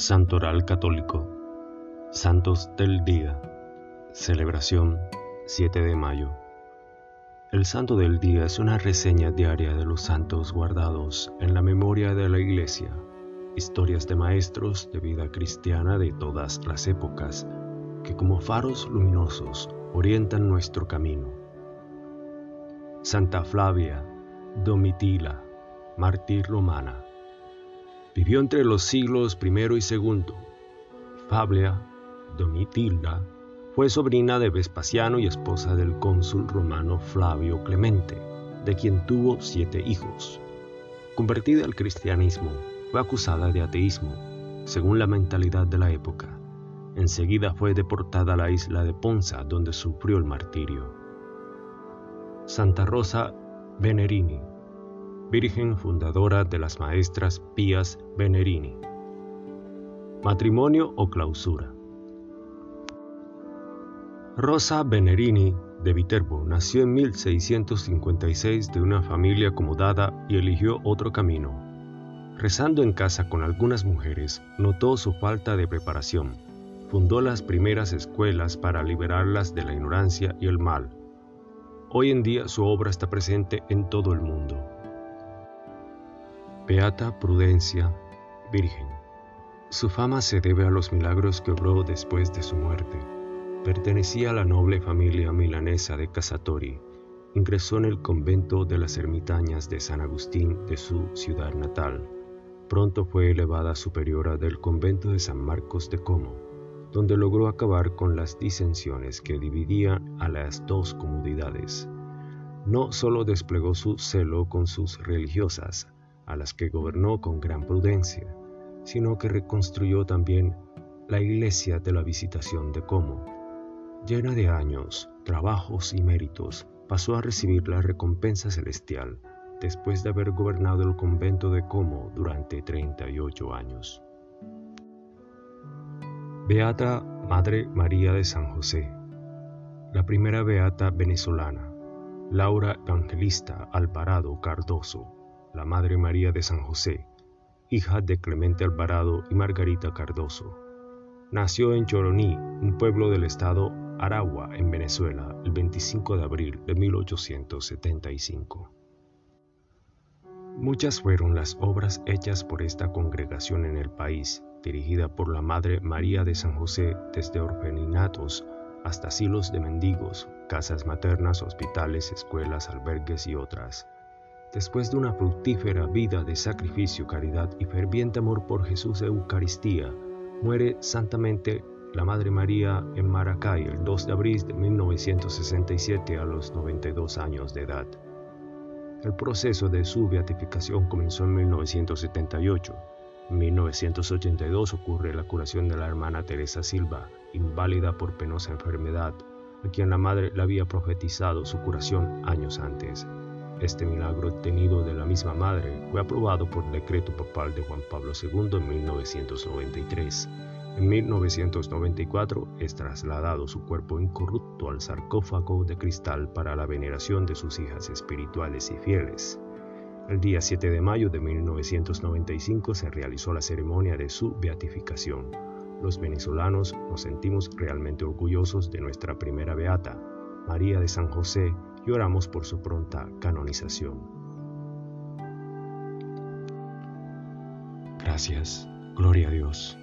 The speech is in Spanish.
Santoral Católico Santos del Día Celebración 7 de mayo El Santo del Día es una reseña diaria de los santos guardados en la memoria de la Iglesia, historias de maestros de vida cristiana de todas las épocas, que como faros luminosos orientan nuestro camino. Santa Flavia, Domitila, mártir romana. Vivió entre los siglos I y II. Fablia, Domitilda, fue sobrina de Vespasiano y esposa del cónsul romano Flavio Clemente, de quien tuvo siete hijos. Convertida al cristianismo, fue acusada de ateísmo, según la mentalidad de la época. Enseguida fue deportada a la isla de Ponza, donde sufrió el martirio. Santa Rosa Venerini, Virgen fundadora de las maestras Pías Venerini. Matrimonio o clausura. Rosa Venerini de Viterbo nació en 1656 de una familia acomodada y eligió otro camino. Rezando en casa con algunas mujeres, notó su falta de preparación. Fundó las primeras escuelas para liberarlas de la ignorancia y el mal. Hoy en día su obra está presente en todo el mundo. Beata Prudencia, Virgen. Su fama se debe a los milagros que obró después de su muerte. Pertenecía a la noble familia milanesa de Casatori. Ingresó en el convento de las ermitañas de San Agustín de su ciudad natal. Pronto fue elevada superiora del convento de San Marcos de Como, donde logró acabar con las disensiones que dividían a las dos comunidades. No solo desplegó su celo con sus religiosas, a las que gobernó con gran prudencia, sino que reconstruyó también la iglesia de la visitación de Como. Llena de años, trabajos y méritos, pasó a recibir la recompensa celestial después de haber gobernado el convento de Como durante 38 años. Beata Madre María de San José, la primera beata venezolana, Laura Evangelista Alvarado Cardoso, la Madre María de San José, hija de Clemente Alvarado y Margarita Cardoso. Nació en Choroní, un pueblo del estado Aragua, en Venezuela, el 25 de abril de 1875. Muchas fueron las obras hechas por esta congregación en el país, dirigida por la Madre María de San José desde orfanatos hasta asilos de mendigos, casas maternas, hospitales, escuelas, albergues y otras. Después de una fructífera vida de sacrificio, caridad y ferviente amor por Jesús de Eucaristía, muere santamente la Madre María en Maracay el 2 de abril de 1967 a los 92 años de edad. El proceso de su beatificación comenzó en 1978. En 1982 ocurre la curación de la hermana Teresa Silva, inválida por penosa enfermedad, a quien la madre le había profetizado su curación años antes. Este milagro obtenido de la misma madre fue aprobado por decreto papal de Juan Pablo II en 1993. En 1994 es trasladado su cuerpo incorrupto al sarcófago de cristal para la veneración de sus hijas espirituales y fieles. El día 7 de mayo de 1995 se realizó la ceremonia de su beatificación. Los venezolanos nos sentimos realmente orgullosos de nuestra primera beata, María de San José, y oramos por su pronta canonización. Gracias, gloria a Dios.